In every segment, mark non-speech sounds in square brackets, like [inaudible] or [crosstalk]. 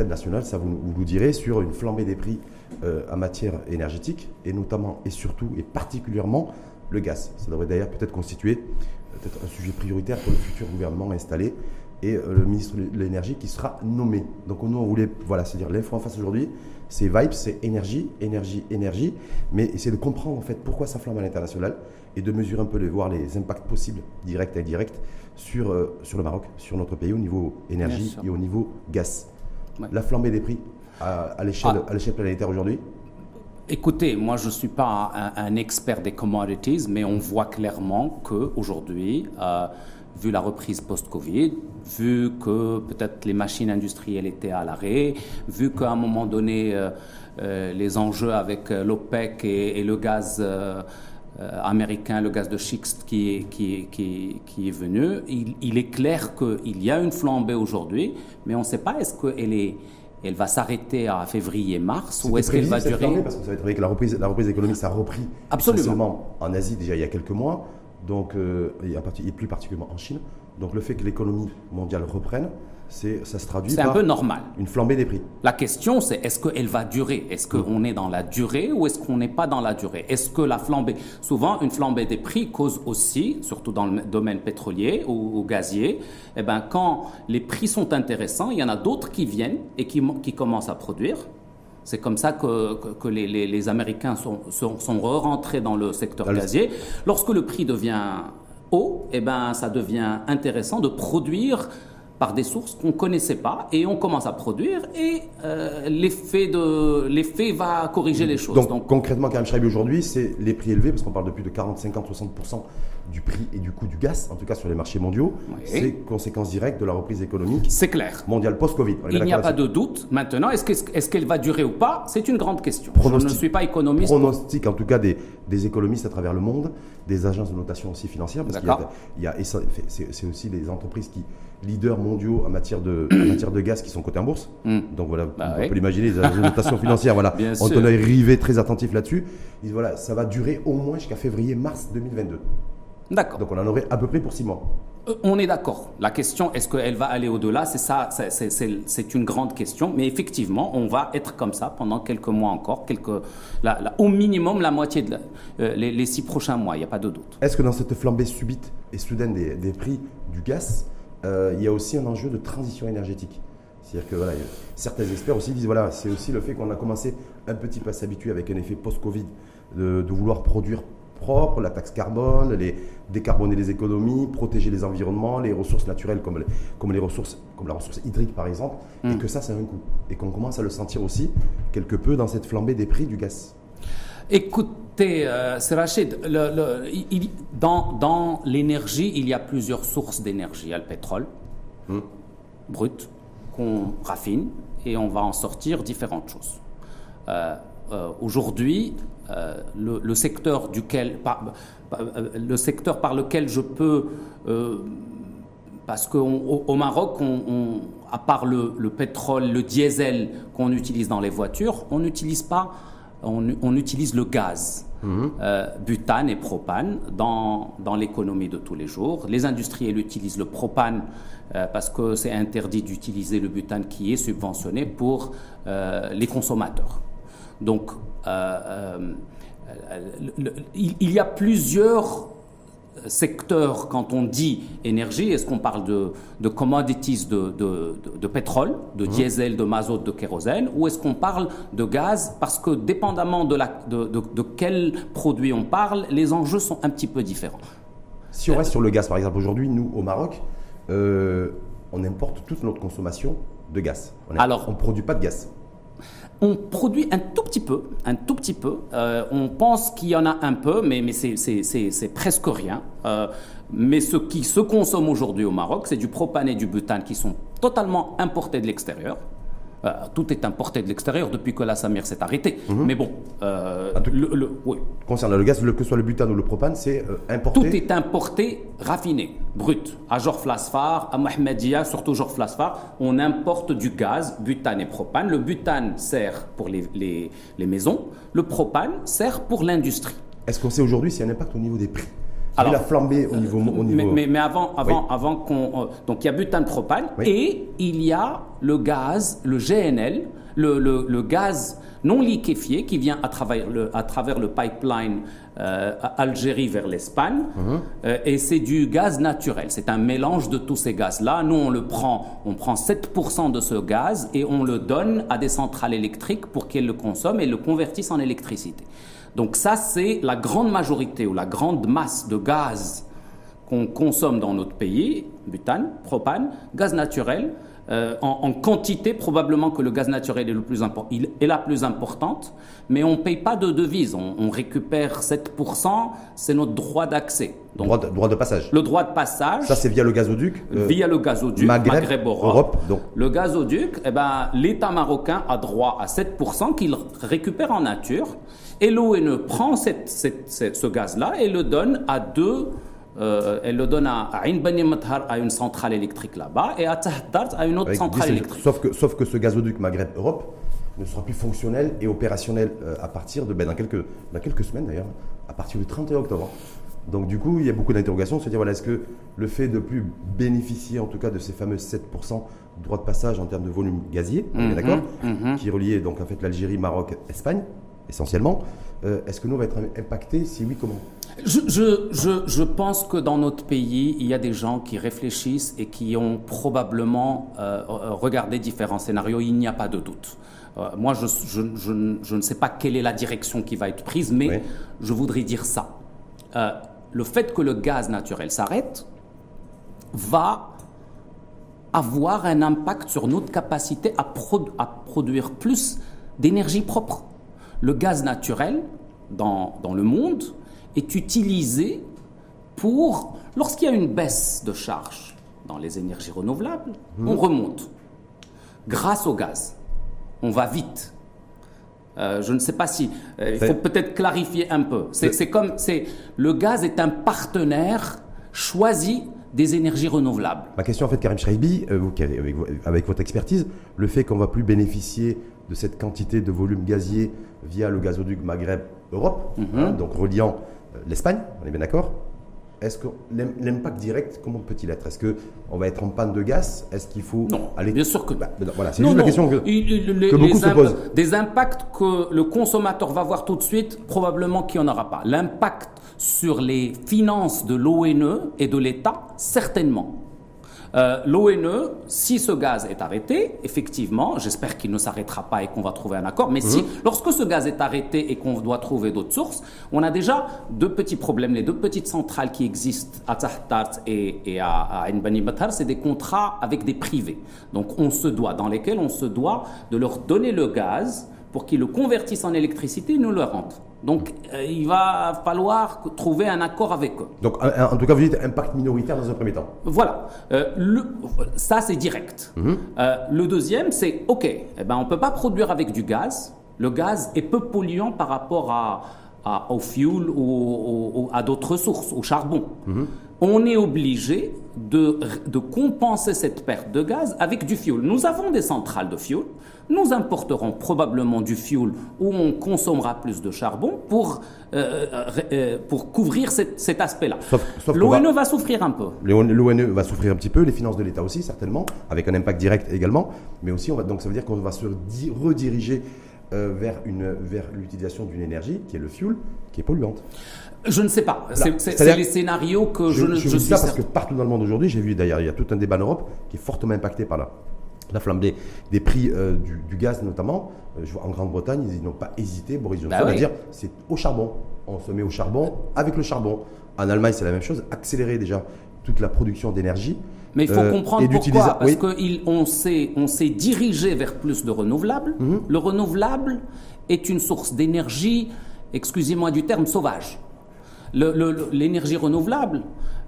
national, ça vous, vous nous direz, sur une flambée des prix euh, en matière énergétique, et notamment et surtout et particulièrement le gaz. Ça devrait d'ailleurs peut-être constituer peut-être un sujet prioritaire pour le futur gouvernement installé et euh, le ministre de l'énergie qui sera nommé. Donc nous on voulait, voilà, c'est-à-dire l'info en face aujourd'hui, c'est vibes, c'est énergie, énergie, énergie, mais essayer de comprendre en fait pourquoi ça flambe à l'international et de mesurer un peu, de voir les impacts possibles, directs et indirects, sur, euh, sur le Maroc, sur notre pays au niveau énergie et au niveau gaz. La flambée des prix à, à l'échelle ah. planétaire aujourd'hui Écoutez, moi je ne suis pas un, expert des commodities, mais on voit clairement qu'aujourd'hui, euh, vu la reprise post-Covid, vu que peut-être les machines industrielles étaient à l'arrêt, vu qu'à un moment donné, euh, euh, les enjeux avec l'OPEC et, le gaz américain, le gaz de schiste qui, qui, qui, est venu, il, il est clair qu'il y a une flambée aujourd'hui, mais on ne sait pas est-ce qu'elle est elle va s'arrêter à février-mars ou est-ce qu'elle va durer? Parce que ça va être que la reprise, la reprise économique, ça a repris Absolument. en Asie déjà il y a quelques mois, donc, euh, et plus particulièrement en Chine. Donc le fait que l'économie mondiale reprenne, ça se traduit par un peu normal. une flambée des prix. La question, c'est est-ce qu'elle va durer? Est-ce qu'on mm. est dans la durée ou est-ce qu'on n'est pas dans la durée? Est-ce que la flambée, souvent une flambée des prix cause aussi, surtout dans le domaine pétrolier ou, gazier, eh ben, quand les prix sont intéressants, il y en a d'autres qui viennent et qui, qui commencent à produire. C'est comme ça que, que, les, les, Américains sont, sont, sont re-rentrés dans le secteur gazier. Lorsque le prix devient haut, eh ben, ça devient intéressant de produire par des sources qu'on ne connaissait pas et on commence à produire et euh, l'effet de l'effet va corriger les choses. Donc, Donc concrètement, quand même, aujourd'hui, c'est les prix élevés parce qu'on parle de plus de 40, 50, 60 du prix et du coût du gaz, en tout cas sur les marchés mondiaux, c'est conséquence directe de la reprise économique. C'est clair. Mondiale post-Covid. Il n'y a pas de doute. Maintenant, est-ce qu'elle est va durer ou pas? C'est une grande question. Je ne suis pas économiste. Pronostic, en tout cas, des, des, économistes à travers le monde, des agences de notation aussi financières, parce qu'il y a, c'est aussi les entreprises qui leaders mondiaux en matière de, [clears throat] matière de gaz qui sont cotés en bourse. Hmm. Donc voilà, bah on peut l'imaginer, les notations [laughs] financières, voilà. on est arrivé très attentif là-dessus. Voilà, ça va durer au moins jusqu'à février-mars 2022. D'accord. Donc on en aurait à peu près pour six mois. Euh, on est d'accord. La question, est-ce qu'elle va aller au-delà? C'est ça, c'est une grande question. Mais effectivement, on va être comme ça pendant quelques mois encore, quelques, au minimum la moitié de euh, les, six prochains mois. Il n'y a pas de doute. Est-ce que dans cette flambée subite et soudaine des, des prix du gaz, euh, il y a aussi un enjeu de transition énergétique. C'est-à-dire que voilà, certains experts aussi disent voilà, c'est aussi le fait qu'on a commencé un petit peu à s'habituer avec un effet post-Covid de, vouloir produire propre, la taxe carbone, les, décarboner les économies, protéger les environnements, les ressources naturelles comme, les, comme, les ressources, comme la ressource hydrique par exemple, et mm. que ça, c'est un coût. Et qu'on commence à le sentir aussi quelque peu dans cette flambée des prix du gaz. Écoutez, euh, c'est Rachid, dans, dans l'énergie, il y a plusieurs sources d'énergie. Il y a le pétrole hmm. brut qu'on raffine et on va en sortir différentes choses. Euh, euh, aujourd'hui, le, secteur duquel, par, le secteur par lequel je peux, parce qu'au Maroc, on, à part le, le pétrole, le diesel qu'on utilise dans les voitures, on n'utilise pas on, utilise le gaz, mhm. euh, butane et propane dans, dans l'économie de tous les jours. Les industriels utilisent le propane euh, parce que c'est interdit d'utiliser le butane qui est subventionné pour euh, les consommateurs. Donc, il, y a plusieurs secteur, quand on dit énergie, est-ce qu'on parle de, de commodities de, de, pétrole, de mmh. diesel, de mazout, de kérosène, ou est-ce qu'on parle de gaz? Parce que dépendamment de, la, de, quel produit on parle, les enjeux sont un petit peu différents. Si on reste sur le gaz, par exemple, aujourd'hui, nous, au Maroc, euh, on importe toute notre consommation de gaz. On Alors, on ne produit pas de gaz on produit un tout petit peu, un tout petit peu. Euh, on pense qu'il y en a un peu, mais, c'est presque rien. Euh, mais ce qui se consomme aujourd'hui au Maroc, c'est du propane et du butane qui sont totalement importés de l'extérieur. Euh, tout est importé de l'extérieur depuis que la Samir s'est arrêtée. Mhm. Mais bon, euh, le, concernant le gaz, que ce soit le butane ou le propane, c'est euh, importé. Tout est importé, raffiné, brut. À Jorflasfar, à Mohamedia, surtout Jorflasfar, on importe du gaz, butane et propane. Le butane sert pour les, les, maisons, le propane sert pour l'industrie. Est-ce qu'on sait aujourd'hui s'il y a un impact au niveau des prix? Alors, la flambée au niveau. Au niveau... Mais, mais, avant, avant, avant qu'on. donc il y a butane propane et il y a le gaz, le GNL, le, le, le gaz non liquéfié qui vient à travers le, à travers le pipeline euh, Algérie vers l'Espagne. Mhm. Euh, et c'est du gaz naturel. C'est un mélange de tous ces gaz-là. Nous, on le prend, on prend 7% de ce gaz et on le donne à des centrales électriques pour qu'elles le consomment et le convertissent en électricité. Donc ça, c'est la grande majorité ou la grande masse de gaz qu'on consomme dans notre pays, butane, propane, gaz naturel, euh, en, quantité, probablement que le gaz naturel est, le plus il est la plus importante, mais on ne paye pas de devises. On, récupère 7%, c'est notre droit d'accès. Droit de, droit de passage. Le droit de passage. Ça, c'est via le gazoduc euh, Via le gazoduc, Maghreb, Maghreb Europe. donc. Le gazoduc, eh ben, l'État marocain a droit à 7% qu'il récupère en nature. Et l'ONE prend cette, ce gaz-là et le donne à deux euh, elle le donne à Ain Bani Mathar à une centrale électrique là-bas et à Tahdart à une autre centrale électrique. Sauf que, sauf que ce gazoduc Maghreb-Europe ne sera plus fonctionnel et opérationnel euh, à partir de, ben, dans, quelques, dans quelques semaines d'ailleurs, à partir du 31 octobre. Donc du coup, il y a beaucoup d'interrogations, se dire voilà, est-ce que le fait de plus bénéficier en tout cas de ces fameux 7% de droit de passage en termes de volume gazier, mhm, d'accord, mhm. qui reliait donc en fait l'Algérie, Maroc, Espagne, essentiellement, euh, est-ce que nous on va être impactés Si oui, comment? Je, je, je, pense que dans notre pays, il y a des gens qui réfléchissent et qui ont probablement euh, regardé différents scénarios. Il n'y a pas de doute. Euh, moi, je, ne sais pas quelle est la direction qui va être prise, mais je voudrais dire ça. le fait que le gaz naturel s'arrête va avoir un impact sur notre capacité à, à produire plus d'énergie propre le gaz naturel dans, dans le monde est utilisé pour, lorsqu'il y a une baisse de charge dans les énergies renouvelables, mmh. on remonte. Grâce au gaz, on va vite. Euh, je ne sais pas si. Euh, il faut peut-être clarifier un peu. C'est comme. c'est Le gaz est un partenaire choisi des énergies renouvelables. Ma question, en fait, Karim Shreibi, euh, vous, avec, avec, votre expertise, le fait qu'on va plus bénéficier de cette quantité de volume gazier via le gazoduc Maghreb-Europe, mhm. hein, donc reliant euh, l'Espagne, on est bien d'accord est-ce que l'impact direct, comment peut-il être? Est-ce qu'on va être en panne de gaz? Est-ce qu'il faut non, aller Bien sûr que bah, Voilà, c'est juste la question que, beaucoup se posent. Des impacts que le consommateur va voir tout de suite, probablement qu'il n'y en aura pas. L'impact sur les finances de l'ONE et de l'État, certainement. Euh, L'ONE, si ce gaz est arrêté, effectivement, j'espère qu'il ne s'arrêtera pas et qu'on va trouver un accord, mais si, mhm. lorsque ce gaz est arrêté et qu'on doit trouver d'autres sources, on a déjà deux petits problèmes. Les deux petites centrales qui existent à Tahtat et, à, à Nbani Batar, c'est des contrats avec des privés. Donc on se doit, dans lesquels on se doit de leur donner le gaz pour qu'ils le convertissent en électricité et nous le rendent. Donc, euh, il va falloir trouver un accord avec eux. Donc, en tout cas, vous dites impact minoritaire dans un premier temps. Voilà. Euh, le, ça, c'est direct. Mhm. Euh, le deuxième, c'est OK, eh ben, on ne peut pas produire avec du gaz. Le gaz est peu polluant par rapport à, au fuel ou, à d'autres sources, au charbon. Mhm. On est obligé de, de compenser cette perte de gaz avec du fuel. Nous avons des centrales de fuel nous importerons probablement du fuel où on consommera plus de charbon pour, euh, euh, euh, pour couvrir cet, aspect-là. L'ONE va... souffrir un peu. L'ONE va souffrir un petit peu, les finances de l'État aussi, certainement, avec un impact direct également. Mais aussi, on va, donc ça veut dire qu'on va se rediriger vers, vers l'utilisation d'une énergie, qui est le fuel, qui est polluante. Je ne sais pas. C'est les scénarios que je, ne je, je dis ça parce que partout dans le monde aujourd'hui, j'ai vu d'ailleurs, il y a tout un débat en Europe qui est fortement impacté par là la flambée des prix euh, du, gaz notamment. Euh, je vois en Grande-Bretagne, ils n'ont pas hésité, Boris Johnson, bah à dire c'est au charbon. On se met au charbon avec le charbon. En Allemagne, c'est la même chose. Accélérer déjà toute la production d'énergie. Mais il faut euh, comprendre pourquoi. Parce qu'on s'est dirigé vers plus de renouvelables. Mhm. Le renouvelable est une source d'énergie, excusez-moi du terme, sauvage. L'énergie renouvelable,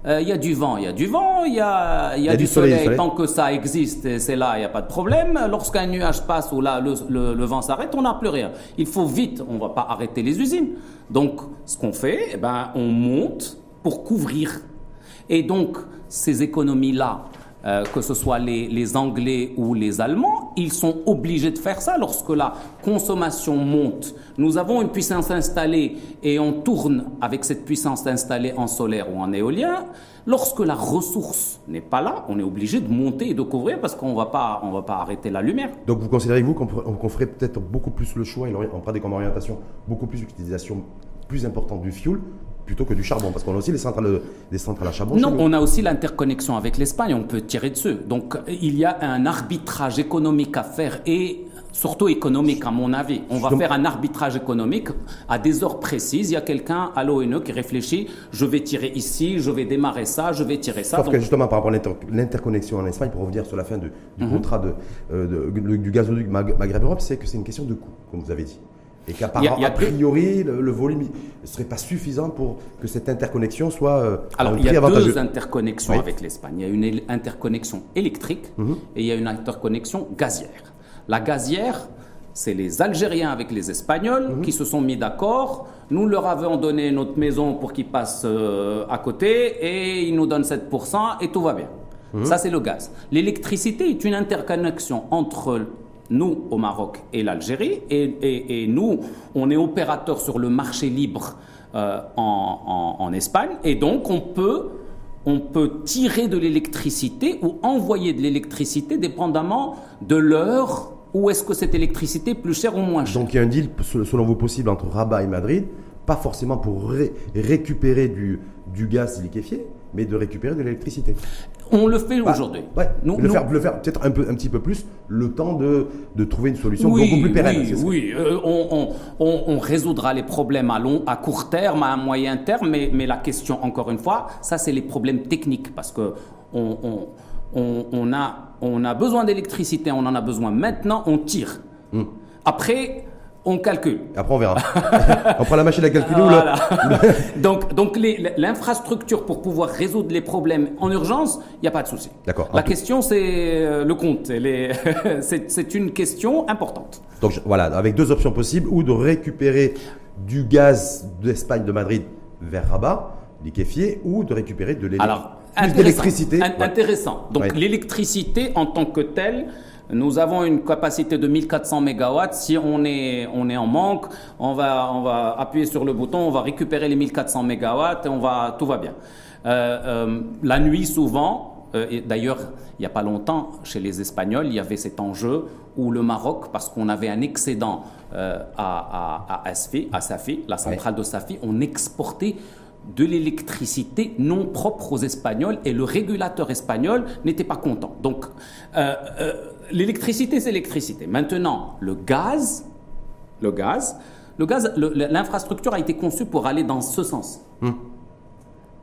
euh, il y a du vent, il y a du vent, il y a, y a, du, soleil, Tant que ça existe, c'est là, il n'y a pas de problème. Lorsqu'un nuage passe ou là, le, vent s'arrête, on n'a plus rien. Il faut vite, on ne va pas arrêter les usines. Donc, ce qu'on fait, eh ben, on monte pour couvrir. Et donc, ces économies-là, euh, que ce soit les, Anglais ou les Allemands, ils sont obligés de faire ça lorsque la consommation monte. Nous avons une puissance installée et on tourne avec cette puissance installée en solaire ou en éolien. Lorsque la ressource n'est pas là, on est obligé de monter et de couvrir parce qu'on ne va pas arrêter la lumière. Donc vous considérez vous qu'on ferait peut-être beaucoup plus le choix, on prend des comme orientation beaucoup plus d'utilisation plus importante du fuel plutôt que du charbon Parce qu'on a aussi les centrales, des centrales à charbon. Non, on a aussi l'interconnexion avec l'Espagne, on peut tirer dessus. Donc il y a un arbitrage économique à faire et surtout économique à mon avis. On va faire un arbitrage économique à des heures précises. Il y a quelqu'un à l'ONE qui réfléchit, je vais tirer ici, je vais démarrer ça, je vais tirer ça. Sauf que justement par rapport à l'interconnexion en Espagne, pour revenir sur la fin du mhm. contrat de, euh, du gazoduc Maghreb-Europe, c'est que c'est une question de coût, comme vous avez dit. Et qu'apparemment, a, priori, le, volume ne serait pas suffisant pour que cette interconnexion soit. Euh, Alors, il y a deux interconnexions avec l'Espagne. Il y a une interconnexion électrique mhm. et il y a une interconnexion gazière. La gazière, c'est les Algériens avec les Espagnols mhm. qui se sont mis d'accord. Nous leur avons donné notre maison pour qu'ils passent euh, à côté et ils nous donnent 7% et tout va bien. Mhm. Ça, c'est le gaz. L'électricité est une interconnexion entre nous au Maroc et l'Algérie, et, nous, on est opérateur sur le marché libre euh, en, Espagne, et donc on peut, on peut tirer de l'électricité ou envoyer de l'électricité dépendamment de l'heure où est-ce que cette électricité est plus chère ou moins chère. Donc il y a un deal, selon vous, possible entre Rabat et Madrid, pas forcément pour récupérer du, du gaz liquéfié, mais de récupérer de l'électricité. On le fait bah, aujourd'hui. Ouais, le, Faire, le faire peut-être un, peu, un petit peu plus, le temps de, de trouver une solution beaucoup plus pérenne. Oui, oui. Euh, on, on, on, résoudra les problèmes à, long, à court terme, à moyen terme, mais, mais la question, encore une fois, ça c'est les problèmes techniques, parce que on, on a, on a besoin d'électricité, on en a besoin maintenant, on tire. Hmm. Après, on calcule. Après, on verra. [laughs] on prend la machine à calculer ou là [laughs] Donc, donc l'infrastructure pour pouvoir résoudre les problèmes en urgence, il n'y a pas de souci. D'accord. La question, c'est euh, le compte. [laughs] c'est une question importante. Donc, voilà, avec deux options possibles, ou de récupérer du gaz d'Espagne, de Madrid, vers Rabat, liquéfié, ou de récupérer de l'électricité. Intéressant. Donc, l'électricité en tant que telle, nous avons une capacité de 1400 MW. Si on est, on est en manque, on va, on va appuyer sur le bouton, on va récupérer les 1400 MW et on va, tout va bien. Euh, euh, la nuit, souvent, euh, d'ailleurs, il n'y a pas longtemps, chez les Espagnols, il y avait cet enjeu où le Maroc, parce qu'on avait un excédent à, à, à, à Safi, la centrale de Safi, on exportait de l'électricité non propre aux Espagnols et le régulateur espagnol n'était pas content. Donc, l'électricité, c'est l'électricité. Maintenant, le gaz, le gaz, le gaz, l'infrastructure a été conçue pour aller dans ce sens. Hmm.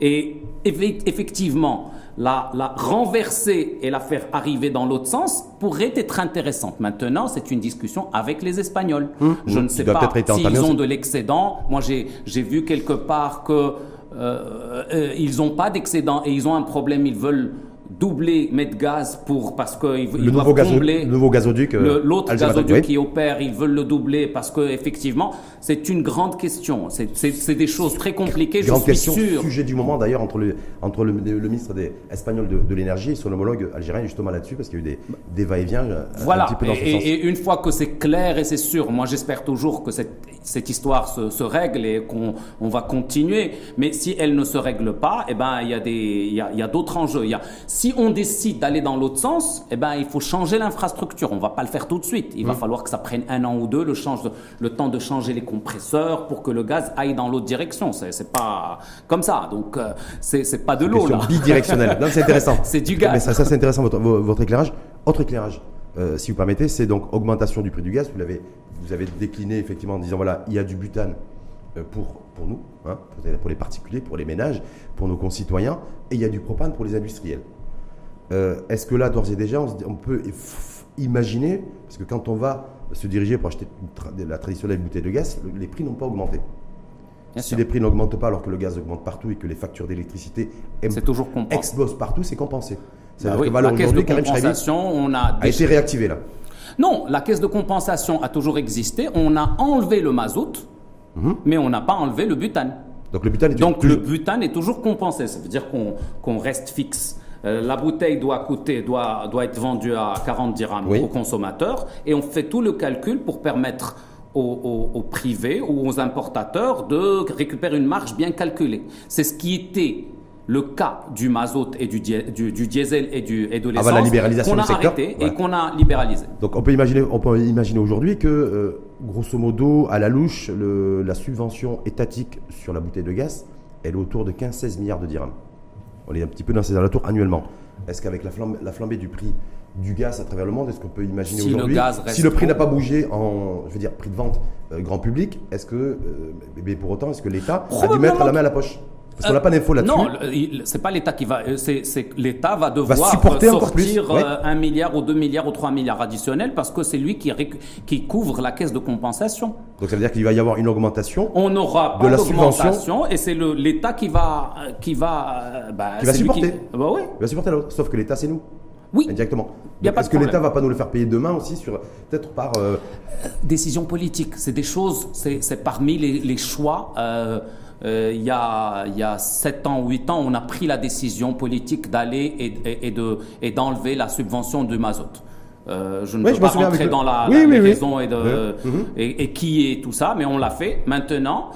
Et effectivement, la, la, renverser et la faire arriver dans l'autre sens pourrait être intéressante. Maintenant, c'est une discussion avec les Espagnols. Hmm. Je ne sais pas s'ils ont de l'excédent. Moi, j'ai vu quelque part que euh, euh, ils n'ont pas d'excédent et ils ont un problème. Ils veulent doubler gaz pour parce qu'ils le nouveau combler le nouveau gazoduc euh, l'autre gazoduc qui opère ils veulent le doubler parce que effectivement c'est une grande question. C'est des choses très compliquées grande je suis question sûr. sujet du moment d'ailleurs entre le entre le, ministre des, espagnol de, l'énergie et son homologue algérien justement là-dessus parce qu'il y a eu des, des va-et-vient euh, voilà. un petit peu dans et, ce sens. et une fois que c'est clair et c'est sûr moi j'espère toujours que cette cette histoire se, se règle et qu'on on va continuer. Mais si elle ne se règle pas eh ben il y a des il y a, a d'autres enjeux. Il y a si on décide d'aller dans l'autre sens, eh ben, il faut changer l'infrastructure. On ne va pas le faire tout de suite. Il va mmh. falloir que ça prenne un an ou deux, le, change le temps de changer les compresseurs pour que le gaz aille dans l'autre direction. C'est pas comme ça. Donc, euh, c'est pas de l'eau, là. bidirectionnelle. c'est intéressant. [laughs] c'est du gaz. Mais ça, ça c'est intéressant, votre, votre, éclairage. Autre éclairage, euh, si vous permettez, c'est donc augmentation du prix du gaz. Vous l'avez vous avez décliné effectivement en disant voilà, il y a du butane euh, pour, pour nous, hein, pour les particuliers, pour les ménages, pour nos concitoyens, et il y a du propane pour les industriels. Euh, est-ce que là, d'ores et déjà, on, peut imaginer, parce que quand on va se diriger pour acheter la traditionnelle bouteille de gaz, les prix n'ont pas augmenté. si les prix n'augmentent pas alors que le gaz augmente partout et que les factures d'électricité explosent partout, c'est compensé. Bah oui, la caisse de compensation, on a, a été réactivée là. Non, la caisse de compensation a toujours existé. On a enlevé le mazout, mhm. mais on n'a pas enlevé le butane. Donc le butane est, Donc, le butane est toujours compensé. Ça veut dire qu'on reste fixe Euh, la bouteille doit coûter, doit, doit être vendue à 40 dirhams Oui. au consommateur et on fait tout le calcul pour permettre aux, aux- aux privés ou aux importateurs de récupérer une marge bien calculée. C'est ce qui était le cas du mazout et du, di- du, du diesel et, du, et de l'essence qu'on a du secteur. arrêté Ouais. et qu'on a libéralisé. Donc on peut imaginer, on peut imaginer aujourd'hui que, euh, grosso modo, à la louche, le- la subvention étatique sur la bouteille de gaz, elle est autour de 15-16 milliards de dirhams. On est un petit peu dans ces alentours annuellement. Est-ce qu'avec la, flambe- la flambée du prix du gaz à travers le monde, est-ce qu'on peut imaginer Si aujourd'hui, si le prix n'a pas bougé en, je veux dire, prix de vente euh, grand public, est-ce que, euh, mais pour autant, est-ce que l'État a dû mettre la main à la poche? Parce qu'on n'a pas d'infos là-dessus. Non, c'est pas l'État qui va. euh, C'est l'État va devoir supporter euh, encore plus, sortir ouais. euh, un milliard ou deux milliards ou trois milliards additionnels parce que c'est lui qui, couvre la caisse de compensation. Donc ça veut dire qu'il va y avoir une augmentation On n'aura De la d'augmentation et c'est l'État qui va qui va bah, Qui va supporter. Bah ouais. Il va supporter l'autre. Sauf que l'État, c'est nous. Oui. Indirectement. De que l'État va pas nous le faire payer demain aussi sur peut-être par euh, Décision politique, c'est des choses, c'est c'est parmi les, les choix. euh, euh, il y a il y a sept ans, huit ans, on a pris la décision politique d'aller et, et- et de et d'enlever la subvention du mazout. Euh, je ne Oui, peux je pas rentrer dans la, Oui, la- oui, les oui. raisons et, de, et, et qui est tout ça, mais on l'a fait. Maintenant,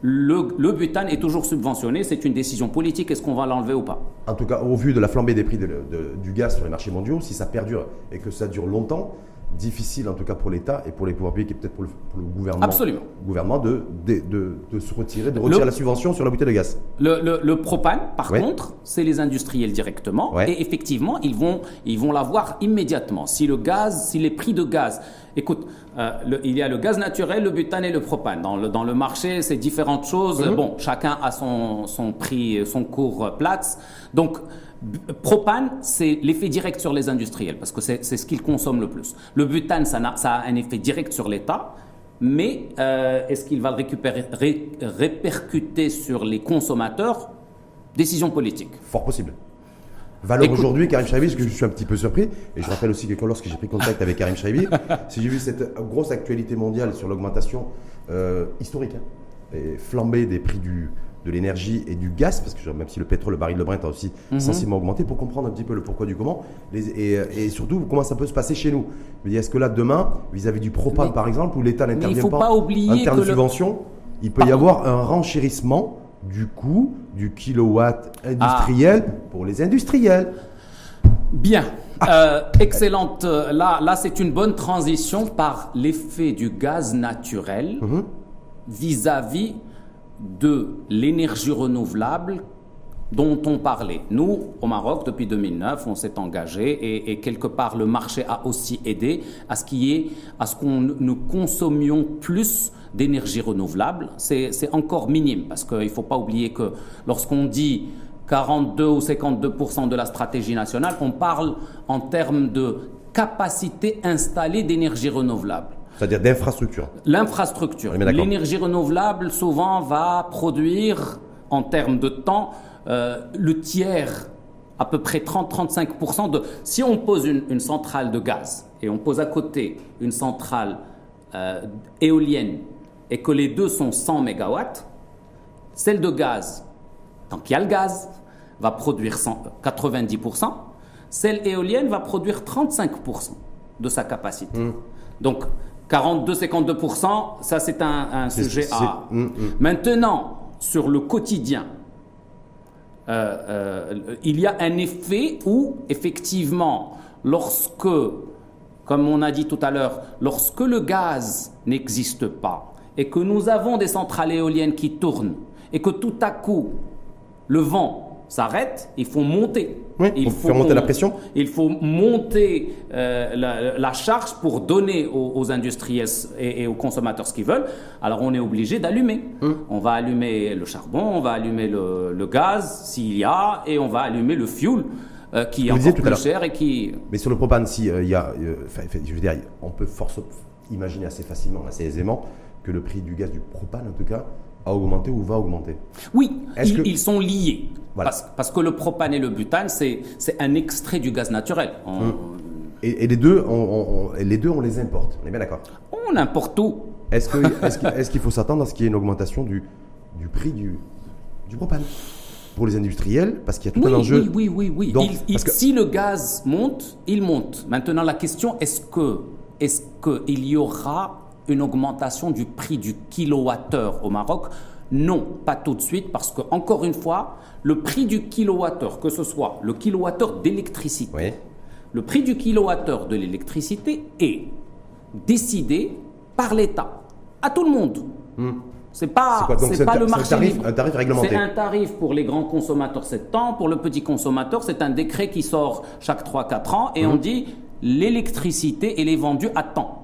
le, le butane est toujours subventionné. C'est une décision politique. Est-ce qu'on va l'enlever ou pas? En tout cas, au vu de la flambée des prix de- de- du gaz sur les marchés mondiaux, si ça perdure et que ça dure longtemps, difficile en tout cas pour l'État et pour les pouvoirs publics et peut-être pour le, pour le gouvernement, Absolument. gouvernement de, de, de- de se retirer, de retirer Le- la subvention sur la bouteille de gaz. Le, le- le propane, par Ouais. contre, c'est les industriels directement. Ouais. Et effectivement, ils vont, ils vont l'avoir immédiatement. Si le gaz, si les prix de gaz. Écoute, euh, le- il y a le gaz naturel, le butane et le propane. Dans le, dans le marché, c'est différentes choses. Mhm. Bon, chacun a son, son prix, son cours euh, Platts. Donc, propane, c'est l'effet direct sur les industriels, parce que c'est ce qu'ils consomment le plus. Le butane, ça, a un effet direct sur l'État. Mais euh, est-ce qu'il va le récupérer, ré- répercuter sur les consommateurs? Décision politique. Fort possible. Valeur aujourd'hui, Karim Chaibi, parce que je suis un petit peu surpris, et je rappelle aussi que lorsque j'ai pris contact avec Karim Chaibi, [laughs] si j'ai vu cette grosse actualité mondiale sur l'augmentation euh, historique, hein, et flambée des prix du, de l'énergie et du gaz, parce que même si le pétrole, le baril de Brent a aussi Mhm. sensiblement augmenté, pour comprendre un petit peu le pourquoi du comment, les- et, et surtout comment ça peut se passer chez nous. Est-ce que là, demain, vis-à-vis du propane Mais- par exemple, où l'État n'intervient pas, en termes de le- subvention, il peut y avoir un renchérissement du coût du kilowatt industriel pour les industriels. Bien. Euh, excellente. Là, là c'est une bonne transition par l'effet du gaz naturel Mhm. vis-à-vis de l'énergie renouvelable dont on parlait. Nous, au Maroc, depuis 2009, on s'est engagé et, et quelque part le marché a aussi aidé à ce qui est, à ce qu'on nous consommions plus d'énergie renouvelable. C'est c'est encore minime parce qu'il ne faut pas oublier que lorsqu'on dit 42 ou 52 de la stratégie nationale, on parle en termes de capacité installée d'énergie renouvelable. C'est-à-dire d'infrastructure. L'infrastructure. L'énergie renouvelable, souvent, va produire, en termes de temps, euh, le tiers, à peu près 30-35% de... Si on pose une, une centrale de gaz et on pose à côté une centrale euh, éolienne et que les deux sont 100 mégawatts, celle de gaz, tant qu'il y a le gaz, va produire 100 90%, celle éolienne va produire 35% de sa capacité. Mmh. Donc 42-52%, ça c'est un, sujet à... mm, mm. Maintenant, sur le quotidien, euh, euh, il y a un effet où, effectivement, lorsque, comme on a dit tout à l'heure, lorsque le gaz n'existe pas et que nous avons des centrales éoliennes qui tournent et que tout à coup le vent s'arrête, il faut monter. Oui, il pour faire monter la pression. Il faut monter euh, la, la charge pour donner aux, aux industriels et, et aux consommateurs ce qu'ils veulent. Alors on est obligé d'allumer. Hum. On va allumer le charbon, on va allumer le, le gaz s'il y a, et on va allumer le fuel euh, qui est encore tout plus cher et qui... Mais sur le propane, si euh, il y a, je veux dire, on peut force imaginer assez facilement, assez aisément, que le prix du gaz du propane, en tout cas, a augmenté ou va augmenter. Oui, ils, que- ils sont liés. Voilà. Parce, parce que le propane et le butane, c'est un extrait du gaz naturel. On, Hum. Et, et les deux, on, les deux, on les importe. On est bien d'accord. on importe tout. [laughs] Est-ce qu'il est-ce qu'il faut s'attendre à ce qu'il y ait une augmentation du, du prix du, du propane pour les industriels? Parce qu'il y a tout oui, un enjeu. Oui, oui, oui. oui. Donc, Il- il- parce que- Si le gaz monte, il monte. Maintenant, la question, est-ce que, est-ce qu'il y aura une augmentation du prix du kilowattheure au Maroc Non, pas tout de suite, parce que, encore une fois, le prix du kilowattheure, que ce soit le kilowattheure d'électricité, Oui. le prix du kilowattheure de l'électricité est décidé par l'État, à tout le monde. C'est pas, C'est quoi Donc pas ta- le marché tarif- libre. un tarif réglementé. C'est un tarif pour les grands consommateurs, c'est tant. Pour le petit consommateur, c'est un décret qui sort chaque 3-4 ans et on dit l'électricité, elle est vendue à temps.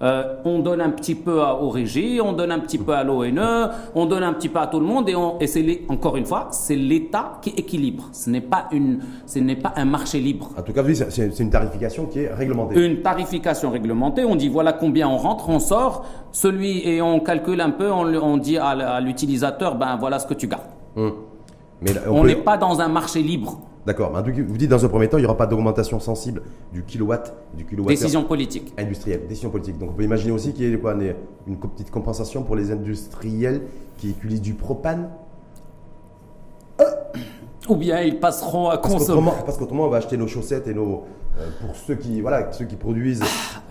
Euh, on donne un petit peu à, aux régies, on donne un petit peu à l'ONE, on donne un petit peu à tout le monde et, on, et c'est les- encore une fois, c'est l'État qui équilibre. Ce n'est pas une, ce n'est pas un marché libre. En tout cas, c'est une tarification qui est réglementée. Une tarification réglementée, on dit voilà combien on rentre, on sort, celui et on calcule un peu, on, dit à, l'utilisateur ben voilà ce que tu gardes. Mais là, On n'est pas dans un marché libre. D'accord. Vous dites dans un premier temps, il n'y aura pas d'augmentation sensible du kilowatt, du kilowattheure Décision politique. industrielle, décision politique. Donc on peut imaginer aussi qu'il y ait quoi, une, petite compensation pour les industriels qui utilisent du propane. Ou bien ils passeront à consommer. parce qu'autrement, on va acheter nos chaussettes et nos. Euh, pour ceux qui, voilà, ceux qui produisent,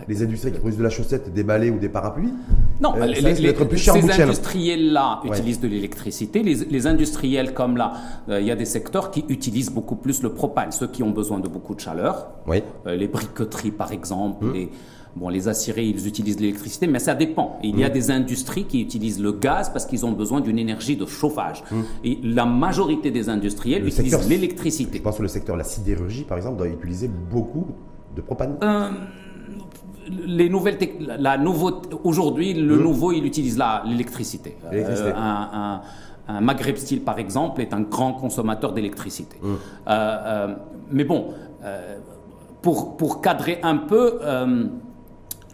les industries qui produisent de la chaussette, des balais ou des parapluies. Non, euh, les- les- plus cher ces industriels-là Ouais. utilisent de l'électricité. Les, les industriels comme là, euh, il y a des secteurs qui utilisent beaucoup plus le propane. Ceux qui ont besoin de beaucoup de chaleur, Oui. Euh, les briqueteries par exemple, Mmh. les, bon, les aciéries, ils utilisent l'électricité, mais ça dépend. Il y a des industries qui utilisent le gaz parce qu'ils ont besoin d'une énergie de chauffage. Et la majorité des industriels. Le utilisent l'électricité. Je pense que le secteur de la sidérurgie, par exemple, doit utiliser beaucoup de propane. Euh, les nouvelles la nouveau aujourd'hui le nouveau il utilise la l'électricité. Euh, un, un- un Maghreb Steel par exemple est un grand consommateur d'électricité. Euh, mais bon, pour pour cadrer un peu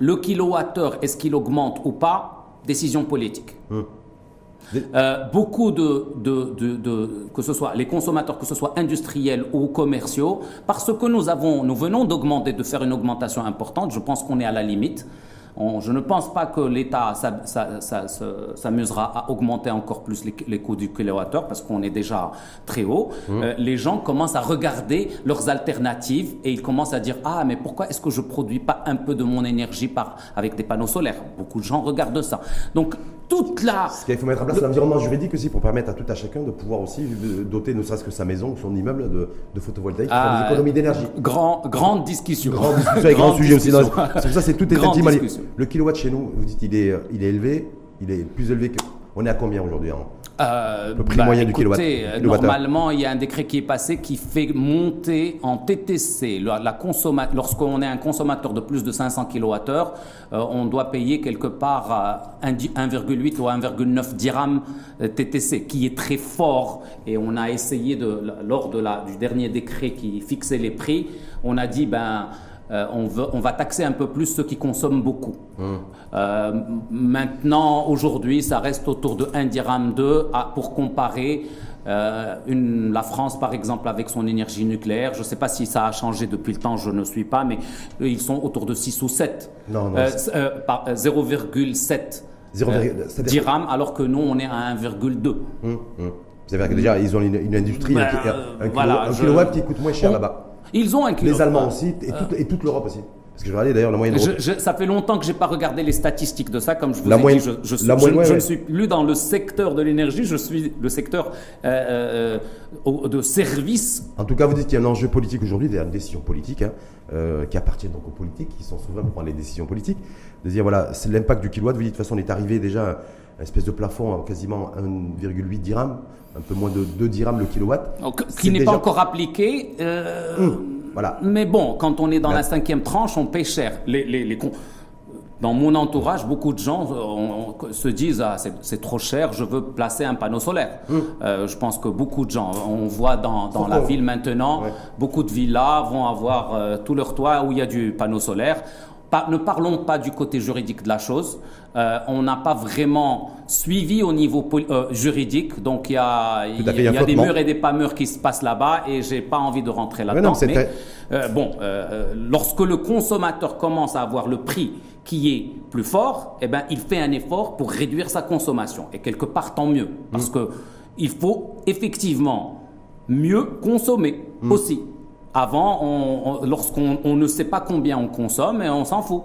le kilowattheure est-ce qu'il augmente ou pas? Décision politique. Des- Euh, beaucoup de, de, de- de- que ce soit les consommateurs, que ce soit industriels ou commerciaux, parce que nous avons, nous venons d'augmenter, de faire une augmentation importante. Je pense qu'on est à la limite. On- je ne pense pas que l'État s'a- s'a- s'a- se- s'amusera à augmenter encore plus les, les coûts du kilowattheure parce qu'on est déjà très haut. Euh, les gens commencent à regarder leurs alternatives et ils commencent à dire ah mais pourquoi est-ce que je produis pas un peu de mon énergie par avec des panneaux solaires? Beaucoup de gens regardent ça. Donc toute la Ce qu'il faut mettre en place, l'environnement juridique aussi pour permettre à tout à chacun de pouvoir aussi euh, doter, ne serait-ce que sa maison ou son immeuble de, de photovoltaïque pour Ah, des économies d'énergie. Grand, grande discussion. Grande discussion et [laughs] grand sujet aussi. C'est pour ça c'est tout est. Le kilowatt chez nous, vous dites il est, il est élevé, il est plus élevé que. On est à combien aujourd'hui hein? Euh, Le prix moyen du kilowatt- euh, kilowattheure. Normalement, il y a un décret qui est passé qui fait monter en TTC la, la consomma- lorsqu'on est un consommateur de plus de 500 kWh, euh, on doit payer quelque part euh, un di- 1,8 ou 1,9 dirhams TTC, qui est très fort. Et on a essayé de, lors de la, du dernier décret qui fixait les prix, on a dit ben euh, on, veut, on va taxer un peu plus ceux qui consomment beaucoup. Euh, maintenant, aujourd'hui, ça reste autour de 1 dirham 2 à- pour comparer euh, une, la France, par exemple, avec son énergie nucléaire. Je ne sais pas si ça a changé depuis le temps, je ne suis pas, mais ils sont autour de 6 ou 7. Non, non, Euh, c'est- euh, par- euh, 0,7 Zéro euh, virgule- c'est-à-dire- dirhams, alors que nous, on est à 1,2. Hum, hum. C'est-à-dire que déjà, ils ont une, une industrie, Ben, un, un kilo- un je- kilowatt qui coûte moins cher là-bas. Ils ont un kilo. Les Allemands aussi, et, toute, et toute l'Europe aussi. Parce que je regarder d'ailleurs la moyenne. Je- je- ça fait longtemps que j'ai pas regardé les statistiques de ça, comme je vous La ai moyenne- dit. Je, je suis- la je- moyenne, ouais, je ne suis plus dans le secteur de l'énergie, je suis le secteur euh, euh, de service. En tout cas, vous dites qu'il y a un enjeu politique aujourd'hui, des décisions politiques, hein, euh, qui appartiennent donc aux politiques, qui sont souverains pour prendre les décisions politiques. De dire, voilà, c'est l'impact du kilowatt. Vous dites, de toute façon, on est arrivé déjà à une espèce de plafond à quasiment 1,8 dirhams, un peu moins de 2 dirhams le kilowatt. Donc, qui n'est pas encore appliqué. euh, Voilà. Mais bon, quand on est dans la cinquième tranche, on paie cher. Les, les, les Dans mon entourage, beaucoup de gens euh, on- on- se disent ah, c'est- trop cher, je veux placer un panneau solaire. Euh, je pense que beaucoup de gens, on voit dans, dans la ville maintenant, Ouais. beaucoup de villas vont avoir euh, tout leur toit où il y a du panneau solaire. Ne parlons pas du côté juridique de la chose. Euh, on n'a pas vraiment suivi au niveau euh, juridique, donc il y a, y y des murs et des pas murs qui se passent là-bas et j'ai pas envie de rentrer non, là-dedans. mais très- euh, bon, lorsque le consommateur commence à avoir le prix qui est plus fort, eh ben, il fait un effort pour réduire sa consommation. Et quelque part, tant mieux. Parce que il faut effectivement mieux consommer Hmm. aussi. Avant, on- on- lorsqu'on on ne sait pas combien on consomme, et on s'en fout.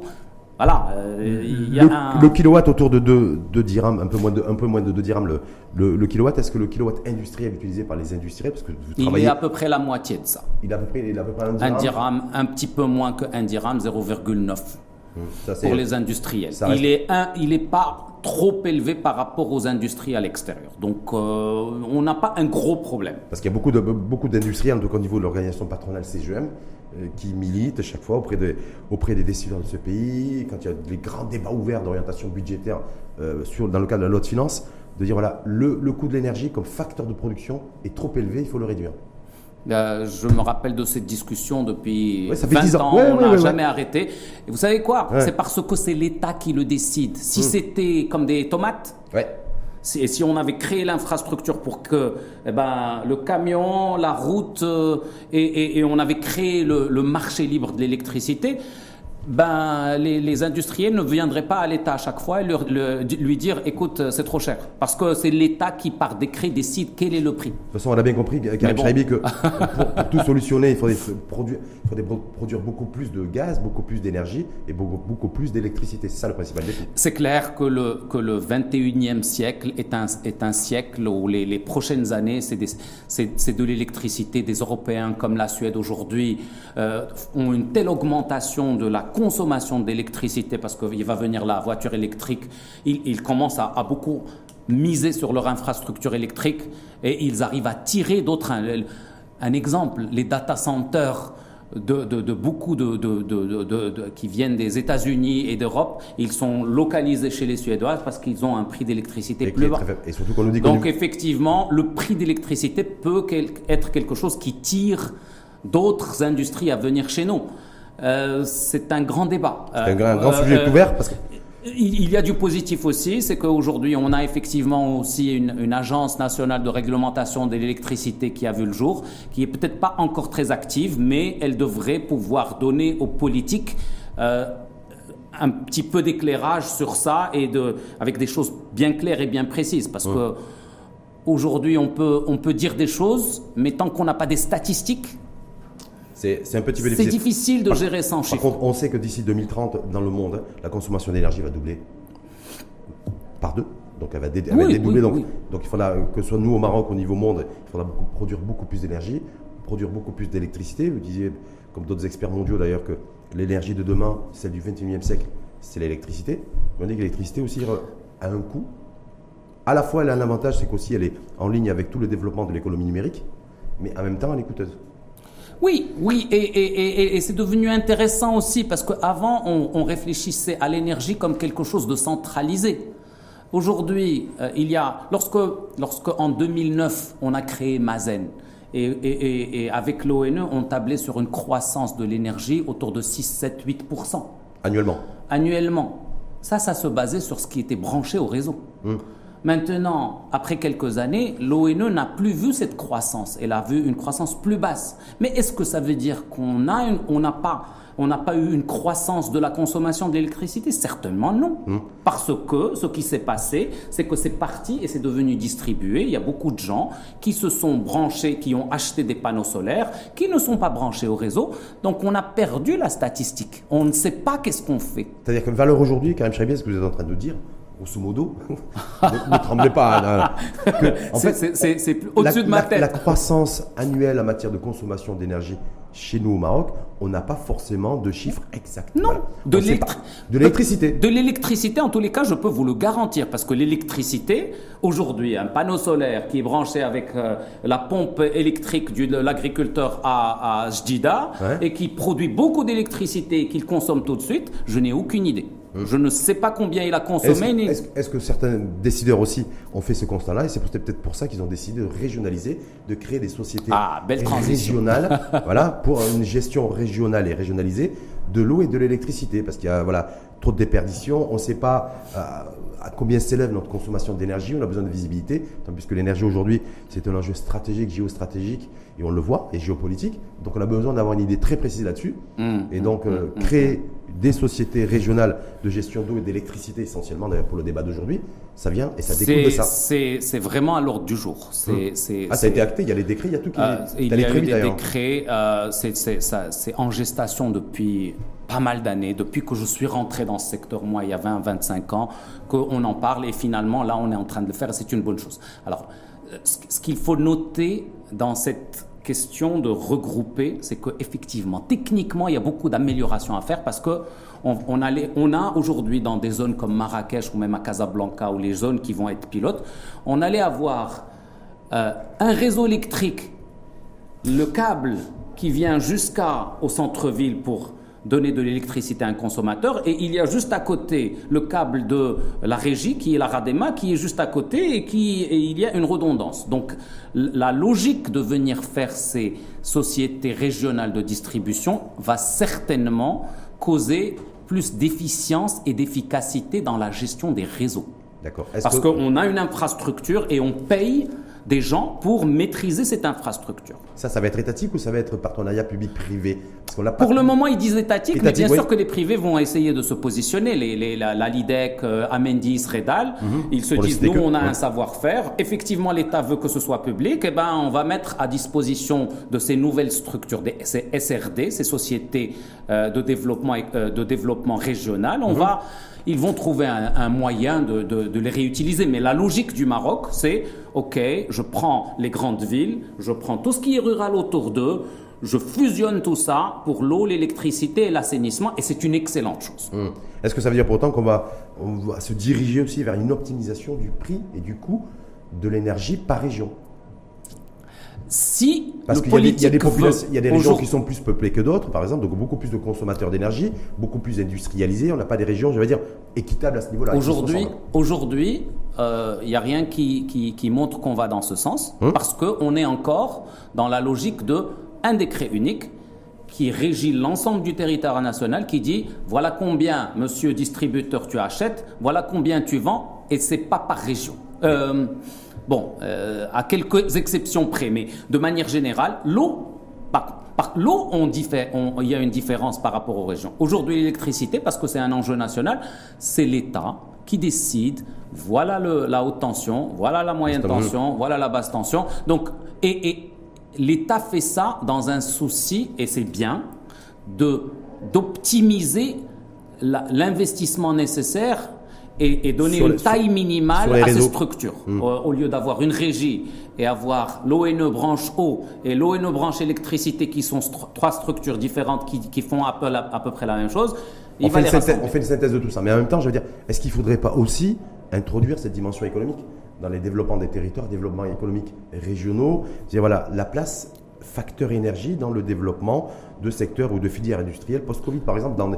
Voilà, euh, il y a Le, un... le kilowatt autour de 2, dirhams, un peu moins de, un peu moins de 2 dirhams le, le, le kilowatt. Est-ce que le kilowatt industriel utilisé par les industriels, parce que vous il est à peu près la moitié de ça. il est à peu près, il est à peu près un Un dirham. dirham, un petit peu moins que un dirham, 0,9 Ça, c'est- pour les industriels. ça reste- Il est un, il est pas trop élevé par rapport aux industries à l'extérieur. Donc, euh, on n'a pas un gros problème. Parce qu'il y a beaucoup de beaucoup d'industriels, en tout cas au niveau de l'organisation patronale CGM, euh, qui militent chaque fois auprès, de, auprès des décideurs de ce pays, quand il y a des grands débats ouverts d'orientation budgétaire euh, sur, dans le cadre de la loi de finances, de dire voilà, le, le coût de l'énergie comme facteur de production est trop élevé, il faut le réduire. Euh, je me rappelle de cette discussion depuis Ouais, ça fait 20 10 ans. ans, Ouais, on ouais, n'a jamais arrêté. Et vous savez quoi? C'est parce que c'est l'État qui le décide. Si Hmm. c'était comme des tomates, et si on avait créé l'infrastructure pour que eh ben, le camion, la route, euh, et, et- et on avait créé le, le marché libre de l'électricité, ben, les, les industriels ne viendraient pas à l'État à chaque fois et leur- le- lui dire écoute, c'est trop cher. Parce que c'est l'État qui, par décret, décide quel est le prix. De toute façon, on a bien compris, Karim bon. Chaibi, que pour, pour [laughs] tout solutionner, il faudrait produire, il faudrait pro- produire beaucoup plus de gaz, beaucoup plus d'énergie et beaucoup, beaucoup plus d'électricité. C'est ça le principal défi. C'est clair que le, que le 21e siècle est un, est un siècle où les, les prochaines années, c'est des- c'est c'est de l'électricité. Des Européens comme la Suède aujourd'hui euh, ont une telle augmentation de la consommation d'électricité parce qu'il va venir la voiture électrique. Ils, ils commencent à, à beaucoup miser sur leur infrastructure électrique et ils arrivent à tirer d'autres. Un, un exemple, les data centers de, de- de beaucoup de, qui viennent des États-Unis et d'Europe, ils sont localisés chez les Suédois parce qu'ils ont un prix d'électricité plus bas. Et surtout qu'on nous dit Donc effectivement, le prix d'électricité peut quel- être quelque chose qui tire d'autres industries à venir chez nous. Euh, c'est un grand débat. c'est un grand, grand sujet ouvert parce que Il y a du positif aussi, c'est qu'aujourd'hui on a effectivement aussi une, une agence nationale de réglementation de l'électricité qui a vu le jour, qui est peut-être pas encore très active, mais elle devrait pouvoir donner aux politiques euh, un petit peu d'éclairage sur ça et de, avec des choses bien claires et bien précises, parce que aujourd'hui on peut, on peut dire des choses, mais tant qu'on n'a pas des statistiques, c'est un petit peu c'est difficile. difficile de Par- gérer sans Par chiffres. contre, on sait que d'ici 2030, dans le monde, la consommation d'énergie va doubler par deux. Donc elle va, dé- elle va Oui, dédoubler. oui, donc, oui. donc il faudra que ce soit nous au Maroc, au niveau monde, il faudra beaucoup- produire beaucoup plus d'énergie, produire beaucoup plus d'électricité. Vous disiez, comme d'autres experts mondiaux d'ailleurs, que l'énergie de demain, celle du 21e siècle, c'est l'électricité. On dit que l'électricité aussi a un coût. À la fois, elle a un avantage, c'est qu'aussi elle est en ligne avec tout le développement de l'économie numérique, mais en même temps, elle est coûteuse. Oui, oui, et, et- et- et c'est devenu intéressant aussi parce qu'avant, on, on réfléchissait à l'énergie comme quelque chose de centralisé. Aujourd'hui, euh, il y a, lorsque, lorsque en 2009, on a créé Mazen, et, et- et- et avec l'ONE, on tablait sur une croissance de l'énergie autour de 6, 7, 8% Annuellement. annuellement. Ça, ça se basait sur ce qui était branché au réseau. Maintenant, après quelques années, l'ONE n'a plus vu cette croissance. Elle a vu une croissance plus basse. Mais est-ce que ça veut dire qu'on a une- on n'a pas, on n'a pas eu une croissance de la consommation d'électricité? Certainement non. Parce que ce qui s'est passé, c'est que c'est parti et c'est devenu distribué. Il y a beaucoup de gens qui se sont branchés, qui ont acheté des panneaux solaires, qui ne sont pas branchés au réseau. Donc on a perdu la statistique. On ne sait pas qu'est-ce qu'on fait. C'est-à-dire que valeur aujourd'hui, Karim Chaibi, ce que vous êtes en train de dire, grosso modo, ne, ne tremblez pas. hein, que, en fait, c'est- au-dessus de ma tête. la croissance annuelle en matière de consommation d'énergie chez nous au Maroc, on n'a pas forcément de chiffres exacts. Non, Voilà. de l'électricité. De l'électricité, en tous les cas, je peux vous le garantir, parce que l'électricité, aujourd'hui, un panneau solaire qui est branché avec euh, la pompe électrique de l'agriculteur à, à Jdida Ouais. et qui produit beaucoup d'électricité et qu'il consomme tout de suite, je n'ai aucune idée. Je ne sais pas combien il a consommé. est-ce- que certains décideurs aussi ont fait ce constat-là et c'est peut-être pour ça qu'ils ont décidé de régionaliser, de créer des sociétés Ah, belle régionales, [laughs] voilà, pour une gestion régionale et régionalisée de l'eau et de l'électricité, parce qu'il y a voilà trop de déperdition, on ne sait pas euh, à combien s'élève notre consommation d'énergie, on a besoin de visibilité, puisque l'énergie aujourd'hui, c'est un enjeu stratégique, géostratégique, et on le voit, et géopolitique. Donc on a besoin d'avoir une idée très précise là-dessus. Mmh, et donc mmh, euh, mmh, créer des sociétés régionales de gestion d'eau et d'électricité, essentiellement d'ailleurs pour le débat d'aujourd'hui, ça vient et ça découle de ça. C'est vraiment à l'ordre du jour. ah, ça a été acté, il y a les décrets, il y a tout qui euh, Il y a eu des décrets, euh, c'est en gestation depuis pas mal d'années, depuis que je suis rentré dans ce secteur, moi, il y a 20, 25 ans, qu'on en parle et finalement, là, on est en train de le faire et c'est une bonne chose. Alors, euh, ce qu'il faut noter dans cette question de regrouper, c'est qu'effectivement, techniquement, il y a beaucoup d'améliorations à faire parce que on, on a aujourd'hui dans des zones comme Marrakech ou même à Casablanca ou les zones qui vont être pilotes, on allait avoir euh, un réseau électrique, le câble qui vient jusqu'au centre-ville pour donner de l'électricité à un consommateur. Et il y a juste à côté le câble de la régie, qui est la Radema, qui est juste à côté et, qui, il y a une redondance. Donc la logique de venir faire ces sociétés régionales de distribution va certainement causer plus d'efficience et d'efficacité dans la gestion des réseaux. D'accord. Parce qu'on a une infrastructure et on paye des gens pour maîtriser cette infrastructure. Ça, ça va être étatique ou ça va être partenariat public-privé? Pour le moment, ils disent étatique, mais bien sûr que les privés vont essayer de se positionner. Les, la, LIDEC, euh, Amendis, Redal, mhm. ils se disent, nous, on a un savoir-faire. Effectivement, l'État veut que ce soit public. Eh ben, on va mettre à disposition de ces nouvelles structures, ces SRD, ces sociétés euh, de, développement, euh, de développement régional, on mhm. va ils vont trouver un, moyen de, les réutiliser. Mais la logique du Maroc, c'est, OK, je prends les grandes villes, je prends tout ce qui est rural autour d'eux, je fusionne tout ça pour l'eau, l'électricité et l'assainissement, et c'est une excellente chose. Hum. Est-ce que ça veut dire pour autant qu'on va, on va se diriger aussi vers une optimisation du prix et du coût de l'énergie par région? Si Parce qu'il y, y, a des il y a des régions qui sont plus peuplées que d'autres, par exemple, donc beaucoup plus de consommateurs d'énergie, beaucoup plus industrialisées. On n'a pas des régions, je veux dire, équitables à ce niveau-là. Aujourd'hui, aujourd'hui, euh, il n'y a rien qui, qui, montre qu'on va dans ce sens, hum. parce qu'on est encore dans la logique de un décret unique qui régit l'ensemble du territoire national, qui dit voilà combien, monsieur distributeur, tu achètes, voilà combien tu vends, et c'est pas par région. Euh, Bon, euh, à quelques exceptions près, mais de manière générale, l'eau, par, l'eau, on, il y a une différence par rapport aux régions. Aujourd'hui, l'électricité, parce que c'est un enjeu national, c'est l'État qui décide. Voilà la haute tension, voilà la moyenne tension, voilà la basse tension. Donc, et, et l'État fait ça dans un souci, et c'est bien, de d'optimiser l'investissement nécessaire et, donner une taille minimale à ces structures. Hmm. Au, lieu d'avoir une régie et avoir l'ONE branche eau et l'ONE branche électricité qui sont trois structures différentes qui, qui font à peu, à peu, près la même chose. On fait, synthèse, on fait, une synthèse de tout ça. Mais en même temps, je veux dire, est-ce qu'il ne faudrait pas aussi introduire cette dimension économique dans les développements des territoires, développement économique régionaux? Dire, voilà, la place facteur énergie dans le développement de secteurs ou de filières industrielles post-Covid, par exemple, dans,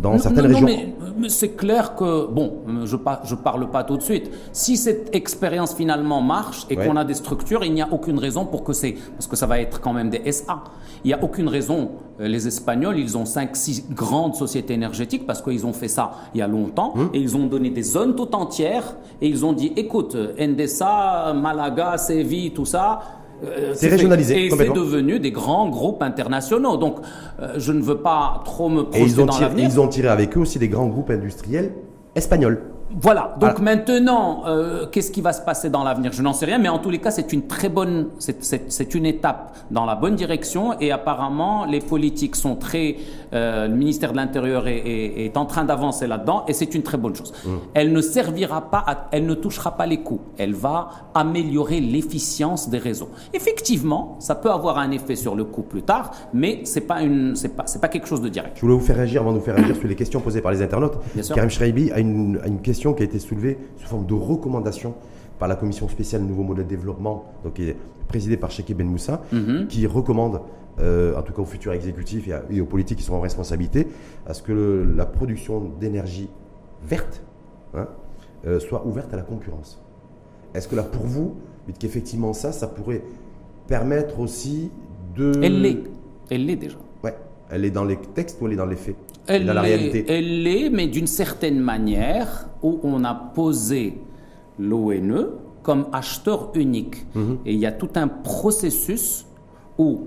dans certaines régions. Non, mais, c'est clair que, bon, je ne parle pas tout de suite. Si cette expérience finalement marche et qu'on a des structures, il n'y a aucune raison pour que c'est. Parce que ça va être quand même des SA. Il n'y a aucune raison. Euh, les Espagnols, ils ont 5-6 grandes sociétés énergétiques parce qu'ils ont fait ça il y a longtemps hum. et ils ont donné des zones tout entières et ils ont dit écoute, Endesa, Malaga, Séville, tout ça euh, c'est régionalisé. Et c'est devenu des grands groupes internationaux. Donc, euh, je ne veux pas trop me projeter dans l'avenir. Ils ont tiré avec eux aussi des grands groupes industriels espagnols. Voilà. Donc maintenant, euh, qu'est-ce qui va se passer dans l'avenir? Je n'en sais rien, mais en tous les cas, c'est une très bonne, c'est une étape dans la bonne direction. Et apparemment, les politiques sont très, euh, le ministère de l'Intérieur est, est, en train d'avancer là-dedans, et c'est une très bonne chose. Mmh. Elle ne servira pas, à, elle ne touchera pas les coûts. Elle va améliorer l'efficience des réseaux. Effectivement, ça peut avoir un effet sur le coût plus tard, mais c'est pas une, c'est pas, c'est pas quelque chose de direct. Je voulais vous faire réagir avant de vous faire réagir sur les questions posées par les internautes. Karim Schreibi a une, a une question qui a été soulevée sous forme de recommandation par la commission spéciale Nouveau Modèle de Développement, donc qui est présidée par Cheikh Ben Moussa, mhm. qui recommande, euh, en tout cas aux futurs exécutifs et, aux politiques qui seront en responsabilité, à ce que la production d'énergie verte hein, euh, soit ouverte à la concurrence. Est-ce que là, pour vous, qu'effectivement ça, ça pourrait permettre aussi de... Elle l'est. Elle l'est déjà. Ouais. Elle est dans les textes ou elle est dans les faits? Elle la réalité Elle l'est, mais d'une certaine manière où on a posé l'ONE comme acheteur unique. Mhm. Et il y a tout un processus où,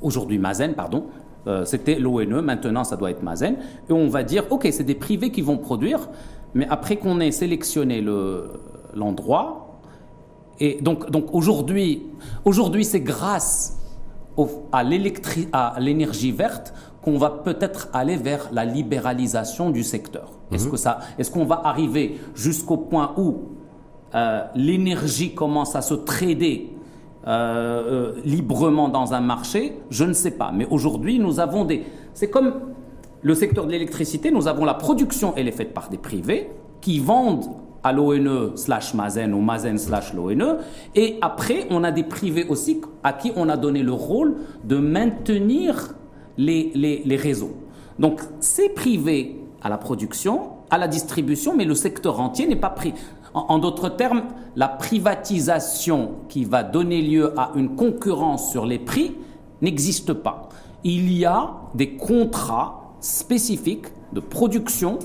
aujourd'hui Mazen, pardon, euh, c'était l'ONE, maintenant ça doit être Mazen, et on va dire, ok, c'est des privés qui vont produire, mais après qu'on ait sélectionné l'endroit, et donc, donc aujourd'hui, aujourd'hui c'est grâce à l'énergie verte qu'on va peut-être aller vers la libéralisation du secteur. Est-ce mhm. que ça, est-ce qu'on va arriver jusqu'au point où euh, l'énergie commence à se trader euh, euh, librement dans un marché? Je ne sais pas. Mais aujourd'hui, nous avons des. C'est comme le secteur de l'électricité. Nous avons la production, elle est faite par des privés qui vendent à l'ONE slash Mazen ou Mazen slash l'ONE. Et après, on a des privés aussi à qui on a donné le rôle de maintenir les, réseaux. Donc, c'est privé à la production, à la distribution, mais le secteur entier n'est pas pris. En, d'autres termes, la privatisation qui va donner lieu à une concurrence sur les prix n'existe pas. Il y a des contrats spécifiques de production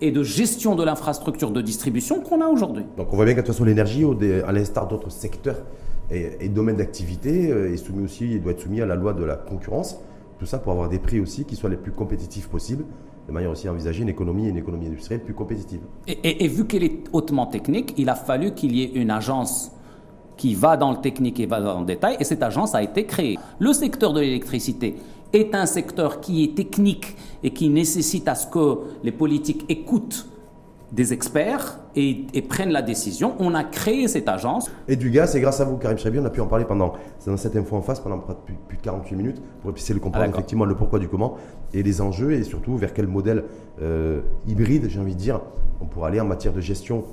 et de gestion de l'infrastructure de distribution qu'on a aujourd'hui. Donc on voit bien de toute façon l'énergie, à l'instar d'autres secteurs et, domaines d'activité, euh, est soumis aussi, il doit être soumis à la loi de la concurrence. Tout ça pour avoir des prix aussi qui soient les plus compétitifs possibles, de manière aussi à envisager une économie, une économie industrielle plus compétitive. Et, vu qu'elle est hautement technique, il a fallu qu'il y ait une agence qui va dans le technique et va dans le détail, et cette agence a été créée. Le secteur de l'électricité est un secteur qui est technique et qui nécessite à ce que les politiques écoutent des experts et, prennent la décision. On a créé cette agence. Et du gaz, c'est grâce à vous, Karim Chabi, on a pu en parler pendant, dans cette info en face pendant plus, de 48 minutes pour essayer de comprendre ah, effectivement le pourquoi du comment et les enjeux et surtout vers quel modèle euh, hybride, j'ai envie de dire, on pourra aller en matière de gestion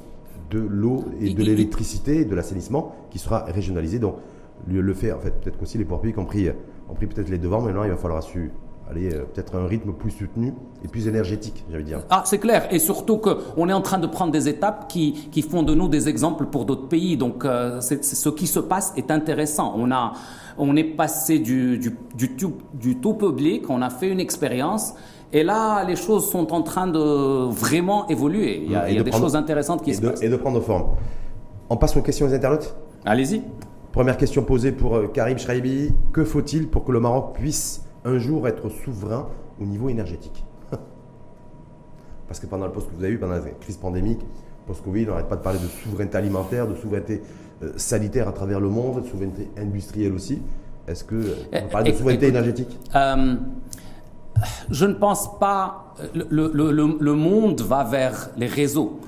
de l'eau et de l'électricité et de l'assainissement qui sera régionalisé. Donc le, fait, en fait, peut-être qu'aussi les pouvoirs publics ont pris, ont pris peut-être les devants, maintenant il va falloir su aller euh, peut-être un rythme plus soutenu et plus énergétique, j'allais dire. Ah, c'est clair. Et surtout qu'on est en train de prendre des étapes qui, qui font de nous des exemples pour d'autres pays. Donc, euh, ce qui se passe est intéressant. On, a, on est passé du, du, du, tout, du tout public, on a fait une expérience. Et là, les choses sont en train de vraiment évoluer. Il y a, il y a des choses intéressantes qui se passent. Et de prendre forme. On passe aux questions des internautes? Allez-y. Première question posée pour euh, Karim Shraibi. Que faut-il pour que le Maroc puisse un jour être souverain au niveau énergétique. [laughs] Parce que pendant le post que vous avez eu, pendant la crise pandémique, post-Covid, on n'arrête pas de parler de souveraineté alimentaire, de souveraineté euh, sanitaire à travers le monde, de souveraineté industrielle aussi. Est-ce que on parle de souveraineté énergétique? euh, Je ne pense pas. Le, le, monde va vers les réseaux.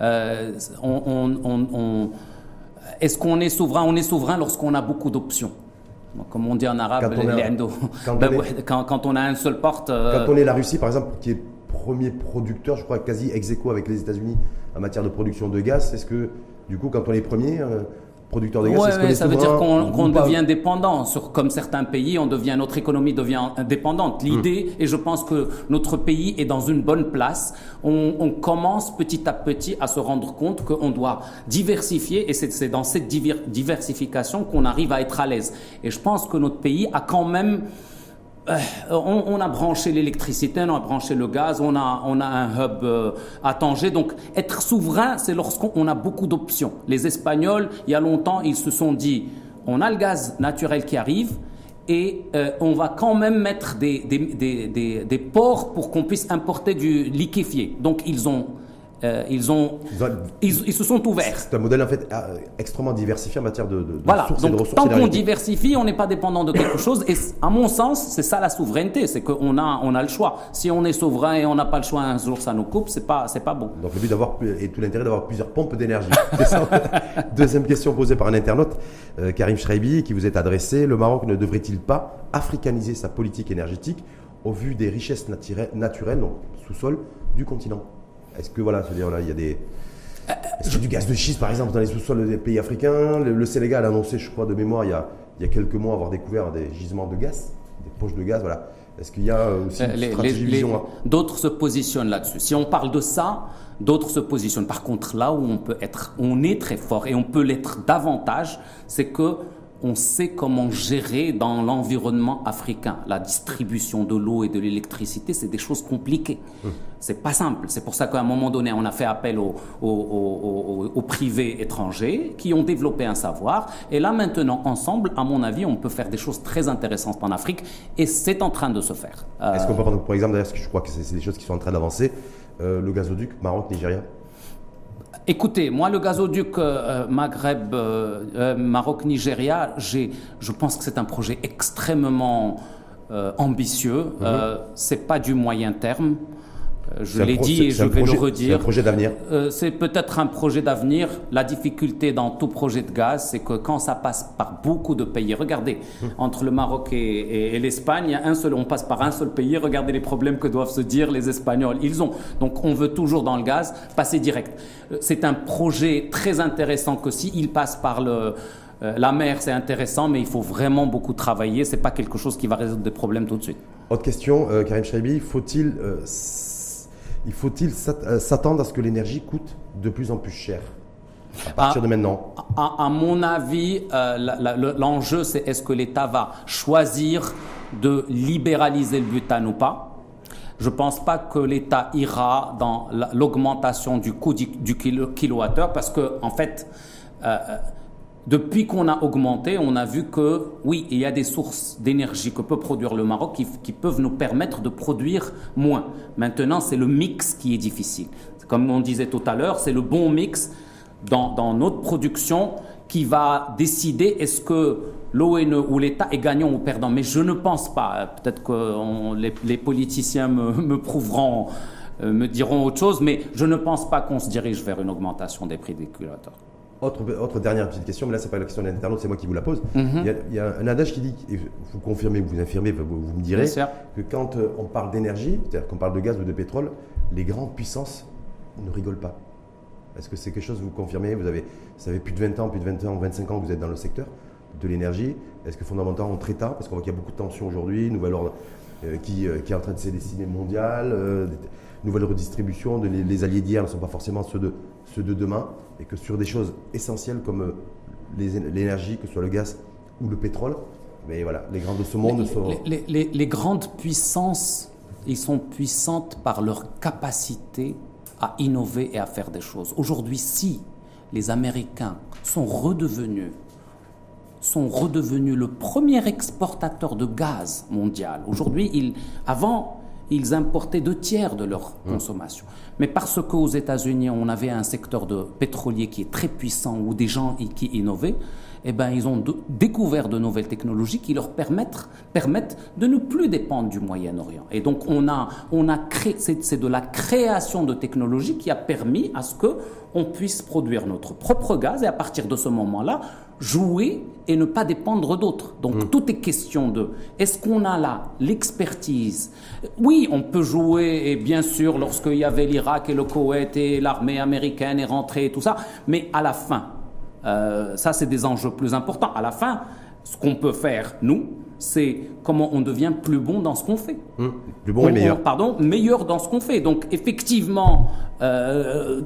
Euh, on, Est-ce qu'on est souverain? On est souverain lorsqu'on a beaucoup d'options. Comme on dit en arabe, quand on, a, un seul porte. Euh, quand on est la Russie, par exemple, qui est premier producteur, je crois, quasi ex aequo avec les États-Unis en matière de production de gaz, est-ce que, du coup, quand on est premier, euh, producteur de gaz. Ouais, ça veut dire qu'on devient dépendant. Sur, comme certains pays, on devient, notre économie devient indépendante. L'idée, et je pense que notre pays est dans une bonne place, on, on commence petit à petit à se rendre compte qu'on doit diversifier et c'est dans cette diversification qu'on arrive à être à l'aise. Et je pense que notre pays a quand même euh, on, a branché l'électricité, on a branché le gaz, on a, on a un hub euh, à Tanger. Donc, être souverain, c'est lorsqu'on a beaucoup d'options. Les Espagnols, il y a longtemps, ils se sont dit, on a le gaz naturel qui arrive et euh, on va quand même mettre des, des, des ports pour qu'on puisse importer du liquéfié. Donc, ils ont euh, ils, ont, ils, se sont ouverts. C'est un modèle en fait euh, extrêmement diversifié en matière de, de, voilà. sources Donc, et de ressources. Tant qu'on diversifie, on n'est pas dépendant de quelque chose. Et à mon sens, c'est ça la souveraineté, c'est qu'on a, on a le choix. Si on est souverain et on n'a pas le choix, un jour ça nous coupe, c'est pas, c'est pas bon. Donc le but d'avoir et tout l'intérêt d'avoir plusieurs pompes d'énergie. [laughs] Deuxième question posée par un internaute, euh, Karim Schreibi, qui vous est adressé. Le Maroc ne devrait-il pas africaniser sa politique énergétique au vu des richesses naturelles, donc sous-sol, du continent? Est-ce que voilà, dire là, il y a des est-ce du gaz de schiste par exemple dans les sous-sols des pays africains? Le, Sénégal a annoncé, je crois, de mémoire, il y a, il y a quelques mois avoir découvert des gisements de gaz, des poches de gaz, voilà. Est-ce qu'il y a aussi une euh, stratégie vision D'autres se positionnent là-dessus. Si on parle de ça, d'autres se positionnent. Par contre, là où on peut être, on est très fort et on peut l'être davantage, c'est que on sait comment gérer dans l'environnement africain. La distribution de l'eau et de l'électricité, c'est des choses compliquées. Hum. C'est pas simple. C'est pour ça qu'à un moment donné, on a fait appel aux, aux, privés étrangers qui ont développé un savoir. Et là, maintenant, ensemble, à mon avis, on peut faire des choses très intéressantes en Afrique. Et c'est en train de se faire. Est-ce qu'on peut prendre, par exemple, d'ailleurs, que je crois que c'est des choses qui sont en train d'avancer, euh, le gazoduc Maroc, Nigeria Écoutez, moi, le gazoduc euh, Maghreb, euh, Maroc-Nigeria, je pense que c'est un projet extrêmement ambitieux. Ce mhm. c'est pas du moyen terme. Euh, je l'ai dit et je vais le redire. C'est un projet d'avenir. Euh, c'est peut-être un projet d'avenir. La difficulté dans tout projet de gaz, c'est que quand ça passe par beaucoup de pays, regardez, hum. entre le Maroc et, l'Espagne, un seul, on passe par un seul pays. Regardez les problèmes que doivent se dire les Espagnols. Ils ont. Donc, on veut toujours dans le gaz passer direct. Euh, c'est un projet très intéressant que si il passe par le la mer, c'est intéressant, mais il faut vraiment beaucoup travailler. C'est pas quelque chose qui va résoudre des problèmes tout de suite. Autre question, Karim Chaibi, faut-il il faut-il euh, s'attendre à ce que l'énergie coûte de plus en plus cher à partir de maintenant? à, mon avis, euh, l'enjeu, c'est est-ce que l'État va choisir de libéraliser le butane ou pas? Je ne pense pas que l'État ira dans l'augmentation du coût du, kilowattheure parce que, en fait, euh, depuis qu'on a augmenté, on a vu que oui, il y a des sources d'énergie que peut produire le Maroc qui, peuvent nous permettre de produire moins. Maintenant, c'est le mix qui est difficile. Comme on disait tout à l'heure, c'est le bon mix dans, notre production qui va décider est-ce que l'ONE ou l'État est gagnant ou perdant. Mais je ne pense pas. Peut-être que les, politiciens me, me prouveront, euh, me diront autre chose, mais je ne pense pas qu'on se dirige vers une augmentation des prix des culateurs. Autre, dernière petite question, mais là, c'est pas la question d'un internaute, c'est moi qui vous la pose. Mhm. il, y a, un adage qui dit, et vous confirmez ou vous infirmez, vous, me direz, que quand euh, on parle d'énergie, c'est-à-dire qu'on parle de gaz ou de pétrole, les grandes puissances ne rigolent pas. Est-ce que c'est quelque chose que vous confirmez? Vous avez, ça fait plus de 20 ans, plus de 20 ans, 25 ans que vous êtes dans le secteur de l'énergie. Est-ce que fondamentalement, on traite parce qu'on voit qu'il y a beaucoup de tensions aujourd'hui, nouvelle ordre euh, qui, euh, qui, est en train de se dessiner mondiale, nouvelle redistribution, de, les, alliés d'hier ne sont pas forcément ceux de, ceux de demain, et que sur des choses essentielles comme euh, l'énergie, que ce soit le gaz ou le pétrole, mais voilà, les grandes de ce monde les, sont... Les, grandes puissances, ils sont puissantes par leur capacité à innover et à faire des choses. Aujourd'hui, si les Américains sont redevenus sont redevenus le premier exportateur de gaz mondial. Aujourd'hui, ils, avant, ils importaient deux tiers de leur mmh. Mais parce qu'aux États-Unis, on avait un secteur de pétrolier qui est très puissant, ou des gens qui innovaient, eh ben, ils ont découvert de nouvelles technologies qui leur permettent, permettent de ne plus dépendre du Moyen-Orient. Et donc, on a, on a créé, c'est de la création de technologies qui a permis à ce que on puisse produire notre propre gaz et à partir de ce moment-là, jouer et ne pas dépendre d'autres. Donc mmh. tout est question de est-ce qu'on a là l'expertise? Oui, on peut jouer et bien sûr lorsqu'il y avait l'Irak et le Koweït et l'armée américaine est rentrée et tout ça, mais à la fin, euh, ça, c'est des enjeux plus importants. À la fin, ce qu'on peut faire, nous, c'est comment on devient plus bon dans ce qu'on fait. Hum, plus bon et meilleur. pardon, meilleur dans ce qu'on fait. Donc, effectivement, euh,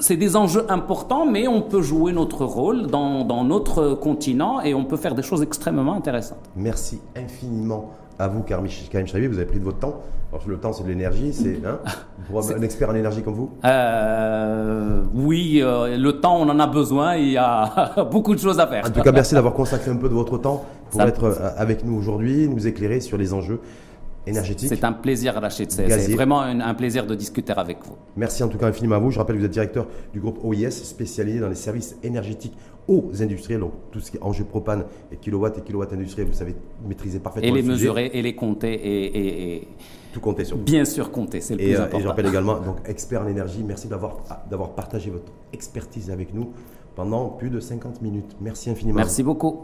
c'est des enjeux importants, mais on peut jouer notre rôle dans, dans, notre continent et on peut faire des choses extrêmement intéressantes. Merci infiniment à vous, Karim Chabi, vous avez pris de votre temps. Alors, le temps, c'est de l'énergie, c'est hein, un expert en énergie comme vous euh, Oui, euh, le temps, on en a besoin. Il y a [laughs] beaucoup de choses à faire. En tout cas, merci d'avoir consacré un peu de votre temps pour être euh, avec nous aujourd'hui, nous éclairer sur les enjeux énergétiques. C'est un plaisir, Rachid. C'est vraiment un, plaisir de discuter avec vous. Merci en tout cas infiniment à vous. Je rappelle que vous êtes directeur du groupe OIS, spécialisé dans les services énergétiques aux industriels, donc tout ce qui est enjeu propane et kilowatts et kilowatts industriels, vous savez maîtriser parfaitement. Et les mesurer et les compter et, tout compter sur. Bien sûr compter, c'est le plus important. Euh, et je rappelle également, donc expert en énergie, merci d'avoir d'avoir partagé votre expertise avec nous pendant plus de 50 minutes. Merci infiniment. Merci beaucoup.